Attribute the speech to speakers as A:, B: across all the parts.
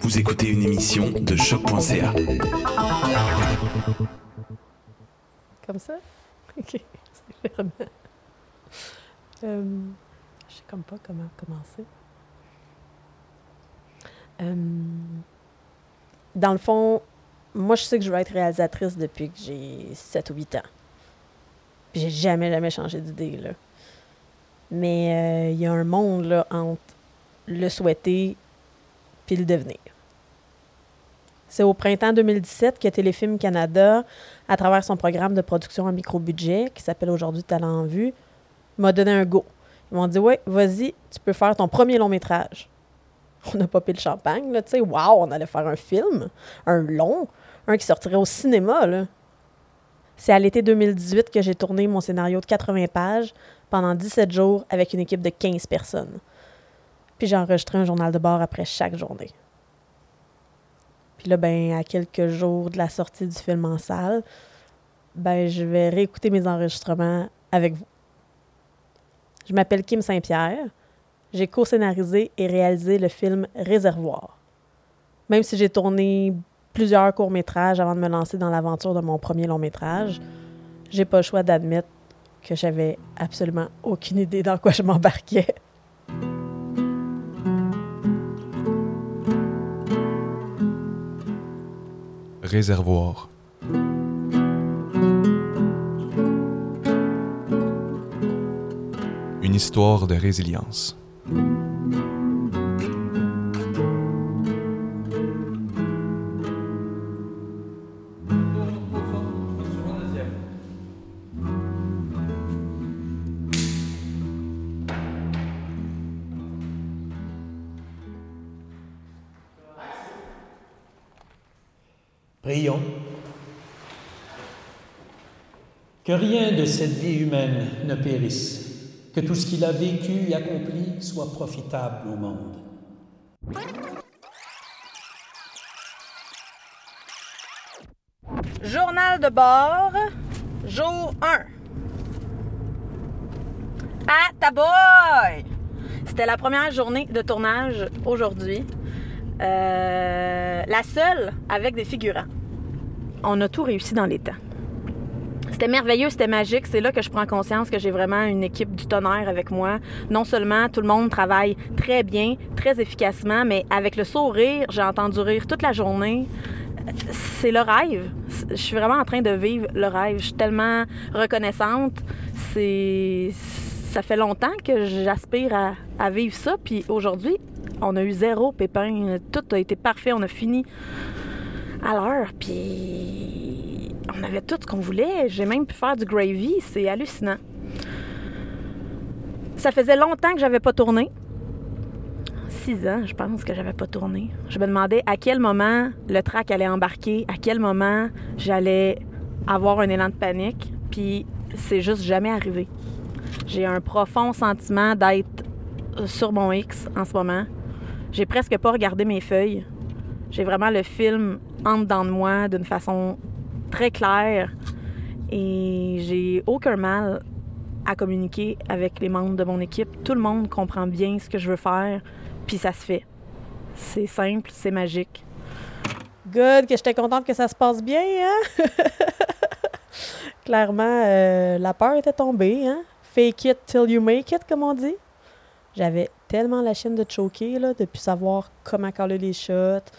A: Vous écoutez une émission de choc.ca.
B: Comme ça? OK. C'est. Euh, je sais comme pas comment commencer. Euh, dans le fond, moi, je sais que je veux être réalisatrice depuis que j'ai 7 ou 8 ans. Puis j'ai jamais, jamais changé d'idée, là. Mais euh, il y a un monde, là, entre le souhaiter puis le devenir. C'est au printemps 2017 que Téléfilm Canada, à travers son programme de production à micro-budget, qui s'appelle aujourd'hui Talent en vue, m'a donné un go. Ils m'ont dit Ouais, vas-y, tu peux faire ton premier long métrage. On pas pris le champagne, là, tu sais, waouh, on allait faire un film, un long, un qui sortirait au cinéma, là. C'est à l'été 2018 que j'ai tourné mon scénario de 80 pages pendant 17 jours avec une équipe de 15 personnes. Puis j'ai enregistré un journal de bord après chaque journée. Puis là, ben, à quelques jours de la sortie du film en salle, ben, je vais réécouter mes enregistrements avec vous. Je m'appelle Kim Saint-Pierre. J'ai co-scénarisé et réalisé le film Réservoir. Même si j'ai tourné plusieurs courts-métrages avant de me lancer dans l'aventure de mon premier long-métrage, j'ai pas le choix d'admettre que j'avais absolument aucune idée dans quoi je m'embarquais.
C: Une histoire de résilience.
D: Cette vie humaine ne périsse, que tout ce qu'il a vécu et accompli soit profitable au monde.
B: Journal de bord, jour 1. Ah, ta boy! C'était la première journée de tournage aujourd'hui. Euh, la seule avec des figurants. On a tout réussi dans les temps. C'était merveilleux, c'était magique. C'est là que je prends conscience que j'ai vraiment une équipe du tonnerre avec moi. Non seulement tout le monde travaille très bien, très efficacement, mais avec le sourire, j'ai entendu rire toute la journée. C'est le rêve. Je suis vraiment en train de vivre le rêve. Je suis tellement reconnaissante. C'est ça fait longtemps que j'aspire à, vivre ça. Puis aujourd'hui, on a eu zéro pépin. Tout a été parfait. On a fini à l'heure. Puis on avait tout ce qu'on voulait. J'ai même pu faire du gravy. C'est hallucinant. Ça faisait longtemps que j'avais pas tourné. Six ans, je pense que j'avais pas tourné. Je me demandais à quel moment le track allait embarquer, à quel moment j'allais avoir un élan de panique. Puis c'est juste jamais arrivé. J'ai un profond sentiment d'être sur mon X en ce moment. J'ai presque pas regardé mes feuilles. J'ai vraiment le film en dedans de moi d'une façon très claire et j'ai aucun mal à communiquer avec les membres de mon équipe. Tout le monde comprend bien ce que je veux faire, puis ça se fait. C'est simple, c'est magique. Good, que j'étais contente que ça se passe bien, hein? Clairement, euh, la peur était tombée, hein? Fake it till you make it, comme on dit. J'avais tellement la chaîne de choquer, là, de plus savoir comment coller les shots,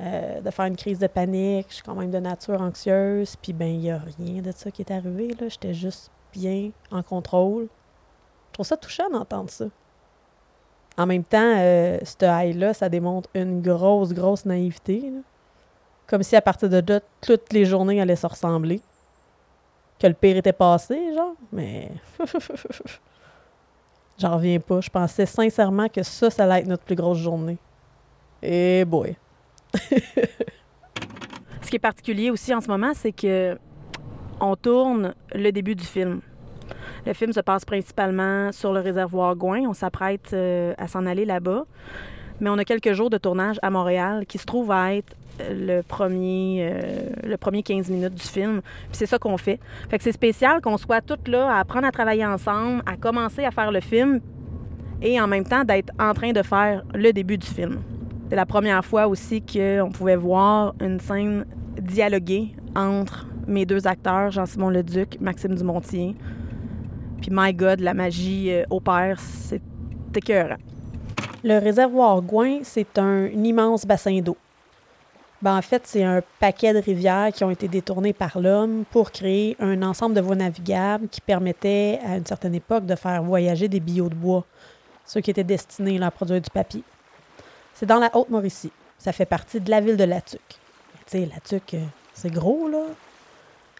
B: euh, de faire une crise de panique. Je suis quand même de nature anxieuse. Puis, ben, il n'y a rien de ça qui est arrivé. J'étais juste bien en contrôle. Je trouve ça touchant d'entendre ça. En même temps, euh, ce high-là, ça démontre une grosse, grosse naïveté. Comme si à partir de là, toutes les journées allaient se ressembler. Que le pire était passé, genre. Mais. J'en reviens pas. Je pensais sincèrement que ça, ça allait être notre plus grosse journée. Et boy. Ce qui est particulier aussi en ce moment, c'est que on tourne le début du film. Le film se passe principalement sur le réservoir Gouin. On s'apprête euh, à s'en aller là-bas. Mais on a quelques jours de tournage à Montréal qui se trouve à être le premier, euh, le premier 15 minutes du film. C'est ça qu'on fait. Fait c'est spécial qu'on soit toutes là à apprendre à travailler ensemble, à commencer à faire le film et en même temps d'être en train de faire le début du film.
E: C'était la première fois aussi qu'on pouvait voir une scène dialoguée entre mes deux acteurs, Jean-Simon Leduc, Maxime Dumontier. Puis, my God, la magie euh, opère, c'est écœurant.
B: Le réservoir Gouin, c'est un, immense bassin d'eau. Ben, en fait, c'est un paquet de rivières qui ont été détournées par l'homme pour créer un ensemble de voies navigables qui permettait à une certaine époque de faire voyager des billots de bois, ceux qui étaient destinés à produire du papier. C'est dans la Haute-Mauricie. Ça fait partie de la ville de Latuc. Tu sais, Latuc, euh, c'est gros, là,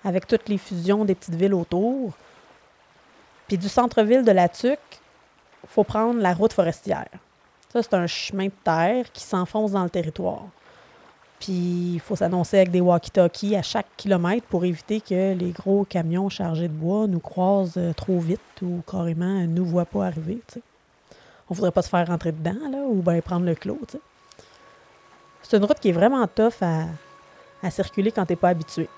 B: avec toutes les fusions des petites villes autour. Puis du centre-ville de Latuc, faut prendre la route forestière. Ça, c'est un chemin de terre qui s'enfonce dans le territoire. Puis il faut s'annoncer avec des walkie-talkies à chaque kilomètre pour éviter que les gros camions chargés de bois nous croisent euh, trop vite ou carrément ne nous voient pas arriver. On voudrait pas se faire rentrer dedans là, ou bien prendre le clos. C'est une route qui est vraiment tough à, circuler quand tu n'es pas habitué.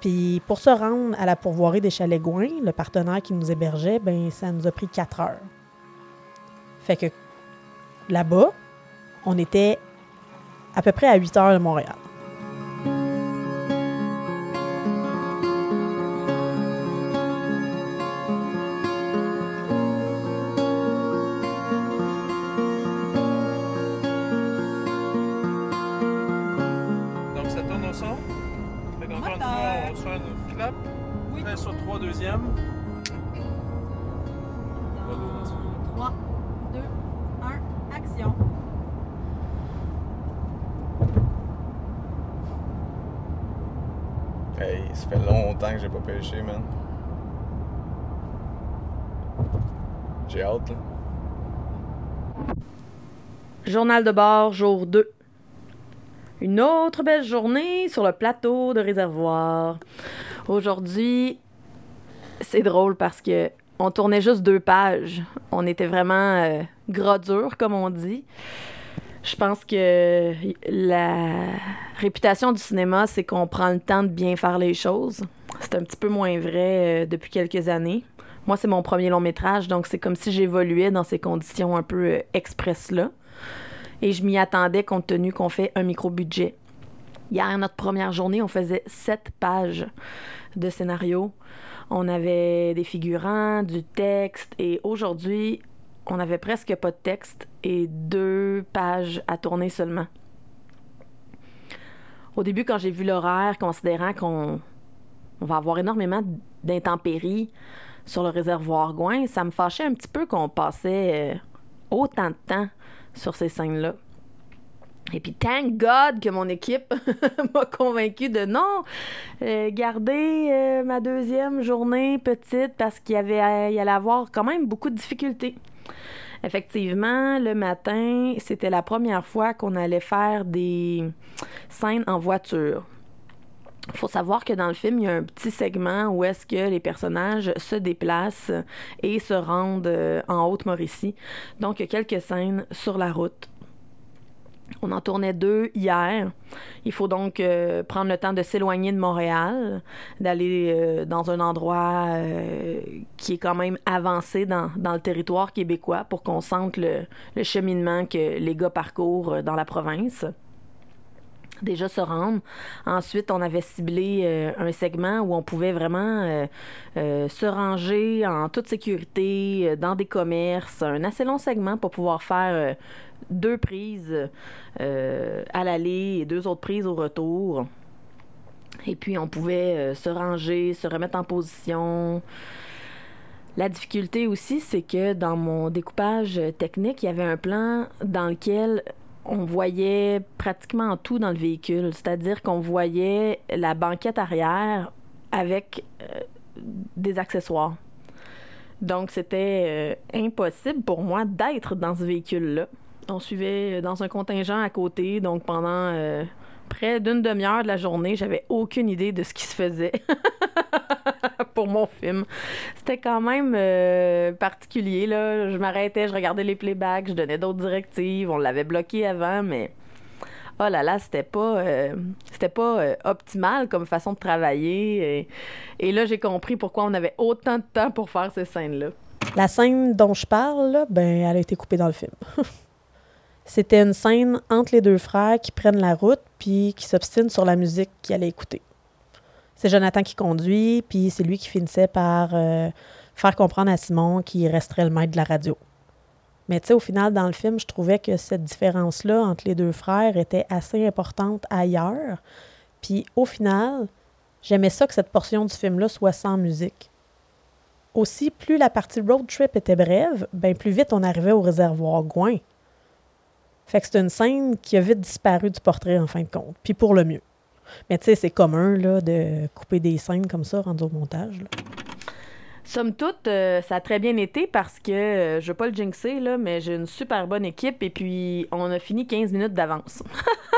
B: Puis pour se rendre à la pourvoirie des Chalets Gouin, le partenaire qui nous hébergeait, ben ça nous a pris quatre heures. Fait que là-bas, on était à peu près à 8 heures de Montréal.
F: Deuxième. Voilà, dans ce moment.
E: 3, 2, 1, action.
G: Hey, ça fait longtemps que j'ai pas pêché, man. J'ai hâte, là.
E: Journal de bord, jour 2. Une autre belle journée sur le plateau de réservoir. Aujourd'hui, c'est drôle parce que on tournait juste deux pages. On était vraiment euh, gras dur, comme on dit. Je pense que la réputation du cinéma, c'est qu'on prend le temps de bien faire les choses. C'est un petit peu moins vrai euh, depuis quelques années. Moi, c'est mon premier long métrage, donc c'est comme si j'évoluais dans ces conditions un peu euh, express-là. Et je m'y attendais compte tenu qu'on fait un micro-budget. Hier, notre première journée, on faisait sept pages de scénario. On avait des figurants, du texte, et aujourd'hui, on avait presque pas de texte et deux pages à tourner seulement. Au début, quand j'ai vu l'horaire, considérant qu'on on va avoir énormément d'intempéries sur le réservoir Gouin, ça me fâchait un petit peu qu'on passait euh, autant de temps sur ces scènes-là. Et puis, thank God que mon équipe m'a convaincu de non, euh, garder euh, ma deuxième journée petite parce qu'il y avait, il allait avoir quand même beaucoup de difficultés. Effectivement, le matin, c'était la première fois qu'on allait faire des scènes en voiture. Il faut savoir que dans le film, il y a un petit segment où est-ce que les personnages se déplacent et se rendent euh, en Haute-Mauricie. Donc, il y a quelques scènes sur la route. On en tournait deux hier. Il faut donc euh, prendre le temps de s'éloigner de Montréal, d'aller euh, dans un endroit euh, qui est quand même avancé dans, le territoire québécois pour qu'on sente le cheminement que les gars parcourent dans la province déjà se rendre. Ensuite, on avait ciblé euh, un segment où on pouvait vraiment euh, euh, se ranger en toute sécurité dans des commerces, un assez long segment pour pouvoir faire deux prises à l'aller et deux autres prises au retour. Et puis, on pouvait se ranger, se remettre en position. La difficulté aussi, c'est que dans mon découpage technique, il y avait un plan dans lequel on voyait pratiquement tout dans le véhicule, c'est-à-dire qu'on voyait la banquette arrière avec euh, des accessoires. Donc c'était euh, impossible pour moi d'être dans ce véhicule-là. On suivait dans un contingent à côté, donc pendant euh, près d'une demi-heure de la journée, j'avais aucune idée de ce qui se faisait pour mon film. C'était quand même euh, particulier, là. Je m'arrêtais, je regardais les playbacks, je donnais d'autres directives, on l'avait bloqué avant, mais oh là là, c'était pas, euh, c'était pas euh, optimal comme façon de travailler. Et, là, j'ai compris pourquoi on avait autant de temps pour faire ces scènes-là.
B: La scène dont je parle, ben, elle a été coupée dans le film. C'était une scène entre les deux frères qui prennent la route puis qui s'obstinent sur la musique qu'ils allaient écouter. C'est Jonathan qui conduit, puis c'est lui qui finissait par euh, faire comprendre à Simon qu'il resterait le maître de la radio. Mais tu sais, au final, dans le film, je trouvais que cette différence-là entre les deux frères était assez importante ailleurs. Puis au final, j'aimais ça que cette portion du film-là soit sans musique. Aussi, plus la partie road trip était brève, ben plus vite on arrivait au réservoir Gouin. Fait que c'est une scène qui a vite disparu du portrait en fin de compte, puis pour le mieux. Mais tu sais, c'est commun là, de couper des scènes comme ça rendu au montage.
E: Somme toute, euh, ça a très bien été parce que, euh, je veux pas le jinxer, là, mais j'ai une super bonne équipe et puis on a fini 15 minutes d'avance.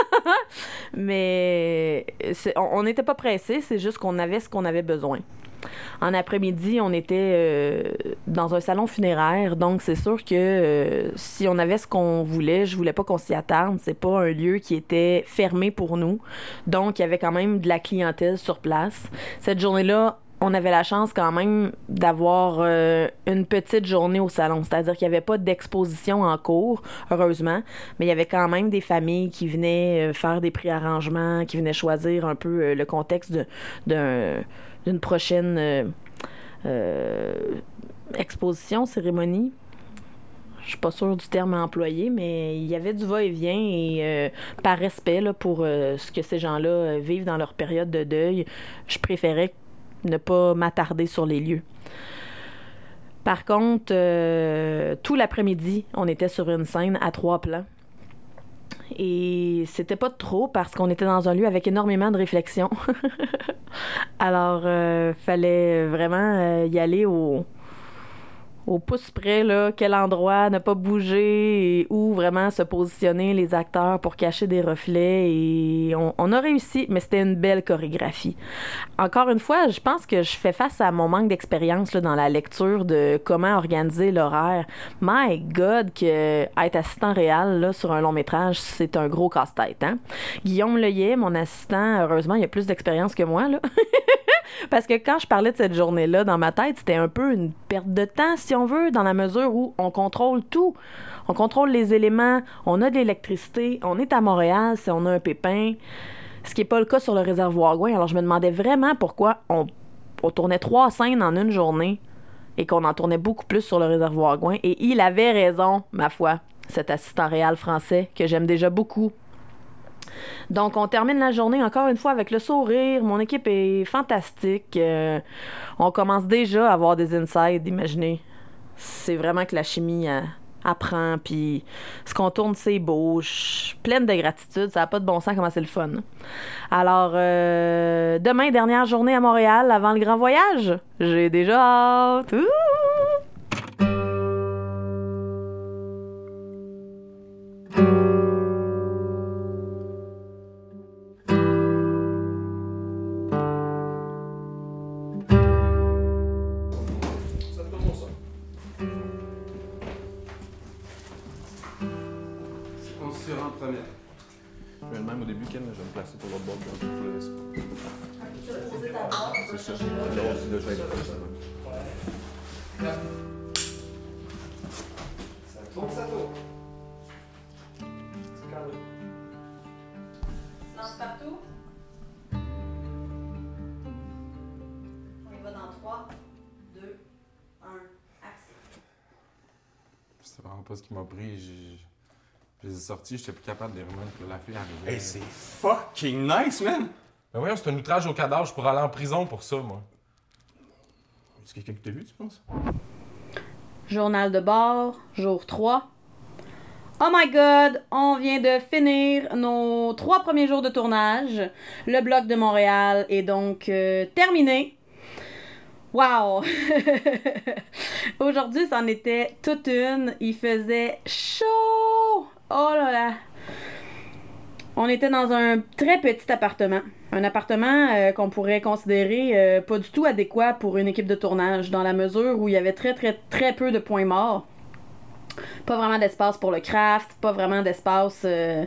E: mais on on n'était pas pressé, c'est juste qu'on avait ce qu'on avait besoin. En après-midi, on était euh, dans un salon funéraire, donc c'est sûr que euh, si on avait ce qu'on voulait, je voulais pas qu'on s'y attarde. C'est pas un lieu qui était fermé pour nous, donc il y avait quand même de la clientèle sur place. Cette journée-là, on avait la chance quand même d'avoir euh, une petite journée au salon, c'est-à-dire qu'il n'y avait pas d'exposition en cours, heureusement, mais il y avait quand même des familles qui venaient euh, faire des préarrangements, qui venaient choisir un peu euh, le contexte d'une prochaine exposition, cérémonie. Je suis pas sûre du terme employé, mais il y avait du va-et-vient et par respect pour ce que ces gens-là vivent dans leur période de deuil, je préférais ne pas m'attarder sur les lieux. Par contre, euh, tout l'après-midi, on était sur une scène à trois plans. Et c'était pas trop parce qu'on était dans un lieu avec énormément de réflexion. Alors, euh, fallait vraiment euh, y aller au, au pouce près, là, quel endroit ne pas bouger et où vraiment se positionner les acteurs pour cacher des reflets. Et on, on a réussi, mais c'était une belle chorégraphie. Encore une fois, je pense que je fais face à mon manque d'expérience dans la lecture de comment organiser l'horaire. My God, que être assistant réel là, sur un long métrage, c'est un gros casse-tête. Hein? Guillaume Leyet, mon assistant, heureusement, il a plus d'expérience que moi. Là. Parce que quand je parlais de cette journée-là, dans ma tête, c'était un peu une perte de temps, si on veut, dans la mesure où on contrôle tout. On contrôle les éléments, on a de l'électricité, on est à Montréal si on a un pépin, ce qui n'est pas le cas sur le réservoir Gouin. Alors je me demandais vraiment pourquoi on, tournait trois scènes en une journée et qu'on en tournait beaucoup plus sur le réservoir Gouin. Et il avait raison, ma foi, cet assistant réel français que j'aime déjà beaucoup. Donc, on termine la journée encore une fois avec le sourire. Mon équipe est fantastique. Euh, on commence déjà à avoir des insides, imaginez. C'est vraiment que la chimie euh, apprend, puis ce qu'on tourne, c'est beau. Je pleine de gratitude. Ça n'a pas de bon sens comment c'est le fun. Alors, euh, demain, dernière journée à Montréal avant le grand voyage. J'ai déjà hâte.
G: Se rend premier. Je vais le même au début, Ken, je vais me placer pour l'autre bord de je le laisse. C'est ça. Là aussi, là, je vais être comme ça.
E: Silence partout. On y va dans 3, 2, 1, action.
G: C'est vraiment pas ce qui m'a pris. J'ai- Je les ai sortis, j'étais plus capable de les remettre. La fille arrivait.
H: Hey, c'est fucking nice, man!
I: Ben voyons, c'est un outrage au cadavre, je pourrais aller en prison pour ça, moi.
H: Est-ce quelqu'un qui t'a vu, tu penses?
E: Journal de bord, jour 3. Oh my god, on vient de finir nos trois premiers jours de tournage. Le bloc de Montréal est donc euh, terminé. Wow! Aujourd'hui, c'en était toute une. Il faisait chaud! Oh là là! On était dans un très petit appartement. Un appartement euh, qu'on pourrait considérer euh, pas du tout adéquat pour une équipe de tournage, dans la mesure où il y avait très très très peu de points morts. Pas vraiment d'espace pour le craft, pas vraiment d'espace euh,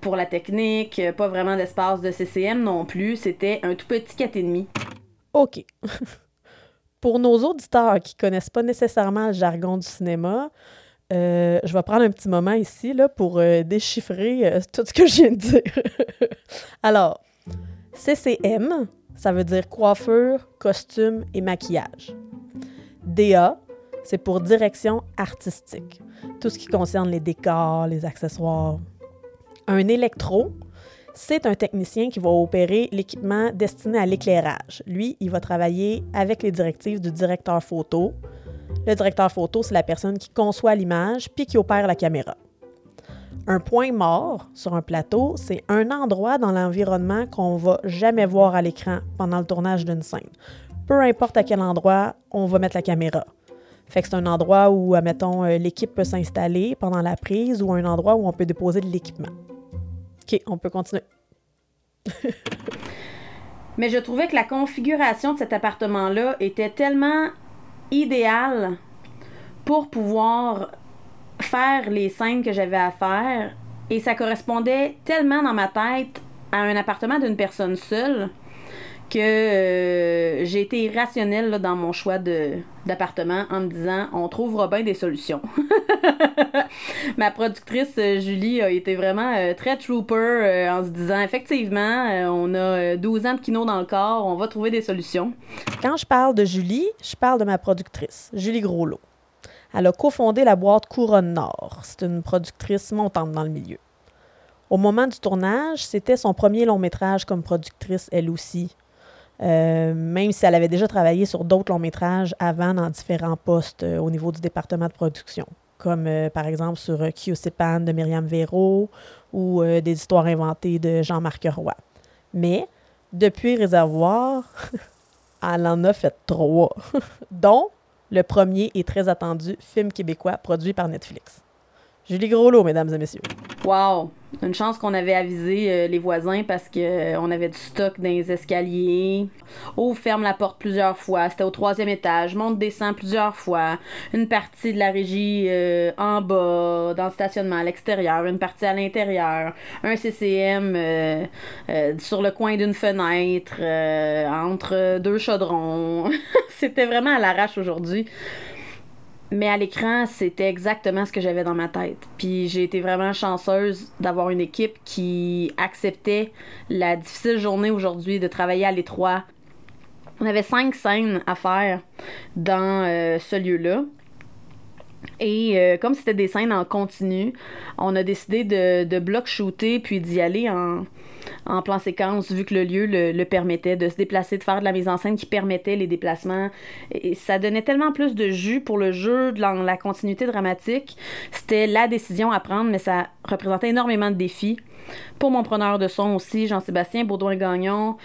E: pour la technique, pas vraiment d'espace de CCM non plus. C'était un tout petit 4,5.
B: OK. Pour nos auditeurs qui connaissent pas nécessairement le jargon du cinéma, Euh, je vais prendre un petit moment ici pour euh, déchiffrer euh, tout ce que je viens de dire. Alors, CCM, ça veut dire coiffure, costume et maquillage. DA, c'est pour direction artistique. Tout ce qui concerne les décors, les accessoires. Un électro, c'est un technicien qui va opérer l'équipement destiné à l'éclairage. Lui, il va travailler avec les directives du directeur photo. Le directeur photo, c'est la personne qui conçoit l'image puis qui opère la caméra. Un point mort sur un plateau, c'est un endroit dans l'environnement qu'on va jamais voir à l'écran pendant le tournage d'une scène. Peu importe à quel endroit on va mettre la caméra. Fait que c'est un endroit où, admettons, euh, l'équipe peut s'installer pendant la prise ou un endroit où on peut déposer de l'équipement. OK, on peut continuer.
E: Mais je trouvais que la configuration de cet appartement-là était tellement idéale pour pouvoir faire les scènes que j'avais à faire. Et ça correspondait tellement dans ma tête à un appartement d'une personne seule que euh, j'ai été irrationnelle là, dans mon choix d'appartement en me disant on trouvera bien des solutions. Ma productrice euh, Julie a été vraiment euh, très trooper en se disant effectivement, on a 12 ans de kino dans le corps, on va trouver des solutions.
B: Quand je parle de Julie, je parle de ma productrice, Julie Groslot. Elle a cofondé la boîte Couronne Nord. C'est une productrice montante dans le milieu. Au moment du tournage, c'était son premier long métrage comme productrice, elle aussi. Euh, même si elle avait déjà travaillé sur d'autres longs métrages avant dans différents postes euh, au niveau du département de production, comme euh, par exemple sur Pan de Myriam Véro ou des histoires inventées de Jean-Marc Roy. Mais depuis Réservoir, elle en a fait trois, dont le premier et très attendu film québécois produit par Netflix. Julie Groslot, mesdames et messieurs.
E: Wow! Une chance qu'on avait avisé euh, les voisins parce que euh, avait du stock dans les escaliers. Ouvre, ferme la porte plusieurs fois. C'était au troisième étage. Monte, descend plusieurs fois. Une partie de la régie euh, en bas, dans le stationnement à l'extérieur. Une partie à l'intérieur. Un CCM sur le coin d'une fenêtre. entre deux chaudrons. C'était vraiment à l'arrache aujourd'hui. Mais à l'écran, c'était exactement ce que j'avais dans ma tête. Puis j'ai été vraiment chanceuse d'avoir une équipe qui acceptait la difficile journée aujourd'hui de travailler à l'étroit. On avait cinq scènes à faire dans euh, ce lieu-là. Et euh, comme c'était des scènes en continu, on a décidé de, de bloc shooter puis d'y aller en, en plan séquence, vu que le lieu le, permettait, de se déplacer, de faire de la mise en scène qui permettait les déplacements. Et ça donnait tellement plus de jus pour le jeu, de la, continuité dramatique. C'était la décision à prendre, mais ça représentait énormément de défis. Pour mon preneur de son aussi, Jean-Sébastien Baudouin-Gagnon.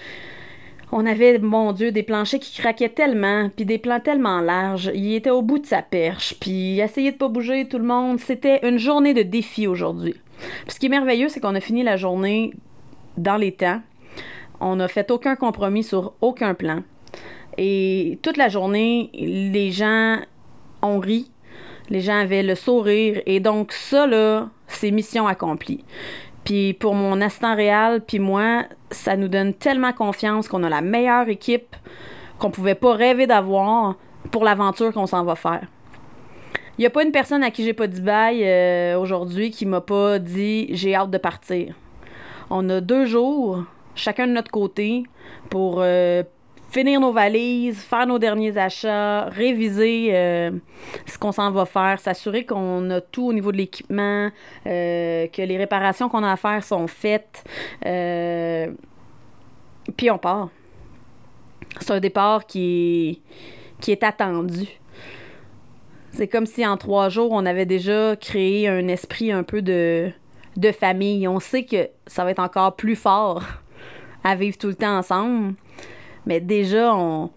E: On avait, mon Dieu, des planchers qui craquaient tellement, puis des plans tellement larges. Il était au bout de sa perche, puis essayait de pas bouger tout le monde. C'était une journée de défis aujourd'hui. ce qui est merveilleux, c'est qu'on a fini la journée dans les temps. On n'a fait aucun compromis sur aucun plan. Et toute la journée, les gens ont ri. Les gens avaient le sourire. Et donc, ça, là, c'est mission accomplie. Puis pour mon assistant réel, puis moi, ça nous donne tellement confiance qu'on a la meilleure équipe qu'on pouvait pas rêver d'avoir pour l'aventure qu'on s'en va faire. Il n'y a pas une personne à qui j'ai pas dit bye euh, aujourd'hui qui m'a pas dit j'ai hâte de partir. On a deux jours, chacun de notre côté, pour euh, finir nos valises, faire nos derniers achats, réviser euh, ce qu'on s'en va faire, s'assurer qu'on a tout au niveau de l'équipement, euh, que les réparations qu'on a à faire sont faites. puis on part. C'est un départ qui qui est attendu. C'est comme si en trois jours, on avait déjà créé un esprit un peu de, de famille. On sait que ça va être encore plus fort à vivre tout le temps ensemble. Mais déjà, on,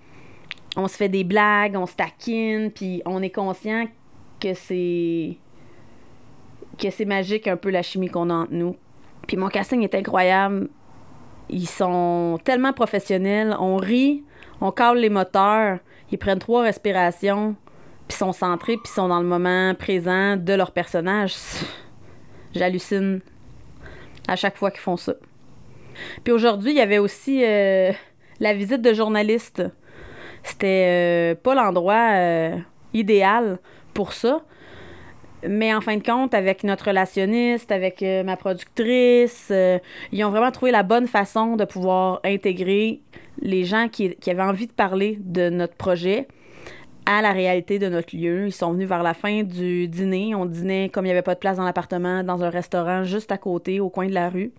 E: on se fait des blagues, on se taquine, puis on est conscient que c'est que c'est magique un peu la chimie qu'on a entre nous. Puis mon casting est incroyable. Ils sont tellement professionnels. On rit, on cale les moteurs, ils prennent trois respirations, puis sont centrés, puis sont dans le moment présent de leur personnage. J'hallucine à chaque fois qu'ils font ça. Puis aujourd'hui, il y avait aussi euh, la visite de journalistes. C'était euh, pas l'endroit euh, idéal pour ça. Mais en fin de compte, avec notre relationniste, avec euh, ma productrice, ils ont vraiment trouvé la bonne façon de pouvoir intégrer les gens qui avaient envie de parler de notre projet à la réalité de notre lieu. Ils sont venus vers la fin du dîner. On dînait comme il n'y avait pas de place dans l'appartement, dans un restaurant juste à côté, au coin de la rue.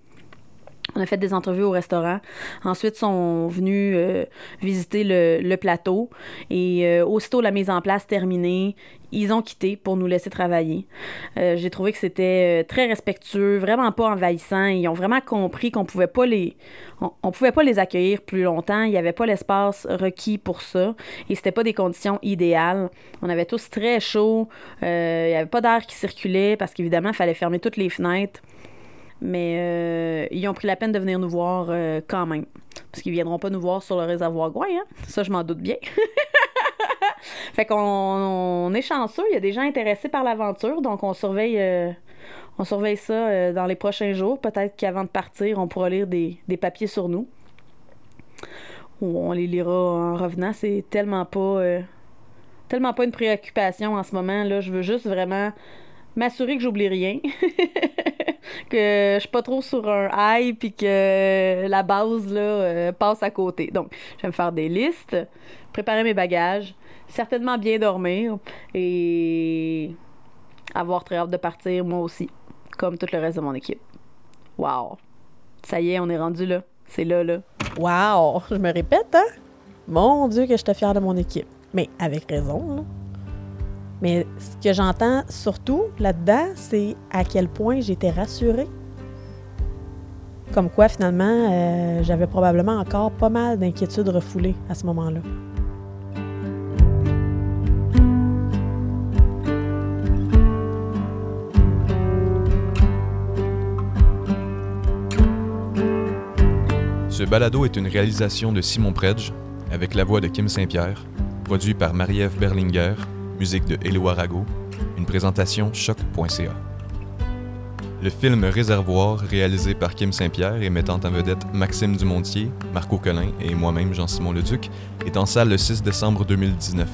E: On a fait des entrevues au restaurant. Ensuite, sont venus euh, visiter le, plateau. Et euh, aussitôt la mise en place terminée, ils ont quitté pour nous laisser travailler. Euh, J'ai trouvé que c'était très respectueux, vraiment pas envahissant. Ils ont vraiment compris qu'on pouvait pas les, on, pouvait pas les accueillir plus longtemps. Il y avait pas l'espace requis pour ça. Et c'était pas des conditions idéales. On avait tous très chaud. Il y avait pas d'air qui circulait parce qu'évidemment, il fallait fermer toutes les fenêtres. Mais euh, ils ont pris la peine de venir nous voir euh, quand même. Parce qu'ils viendront pas nous voir sur le réservoir Gouin, hein? Ça, je m'en doute bien. fait qu'on on est chanceux. Il y a des gens intéressés par l'aventure. Donc, on surveille, euh, on surveille ça dans les prochains jours. Peut-être qu'avant de partir, on pourra lire des, des papiers sur nous. Ou on les lira en revenant. C'est tellement pas... tellement pas une préoccupation en ce moment. Là. Je veux juste vraiment m'assurer que j'oublie rien. que je suis pas trop sur un high puis que la base là, euh, passe à côté. Donc, je vais me faire des listes, préparer mes bagages, certainement bien dormir et avoir très hâte de partir moi aussi, comme tout le reste de mon équipe. Wow! Ça y est, on est rendu là. C'est là, là.
B: Wow! Je me répète, hein? Mon Dieu, que j'étais fière de mon équipe. Mais avec raison, là. Mais ce que j'entends surtout là-dedans, c'est à quel point j'étais rassurée. Comme quoi, finalement, euh, j'avais probablement encore pas mal d'inquiétudes refoulées à ce moment-là.
C: Ce balado est une réalisation de Simon Predge, avec la voix de Kim Saint-Pierre, produit par Marie-Ève Berlinger, musique de Éloi Arago, une présentation choc.ca. Le film Réservoir, réalisé par Kim Saint-Pierre et mettant en vedette Maxime Dumontier, Marco Collin et moi-même Jean-Simon Leduc, est en salle le 6 décembre 2019.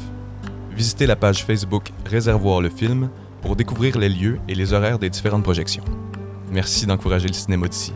C: Visitez la page Facebook Réservoir le film pour découvrir les lieux et les horaires des différentes projections. Merci d'encourager le cinéma d'ici.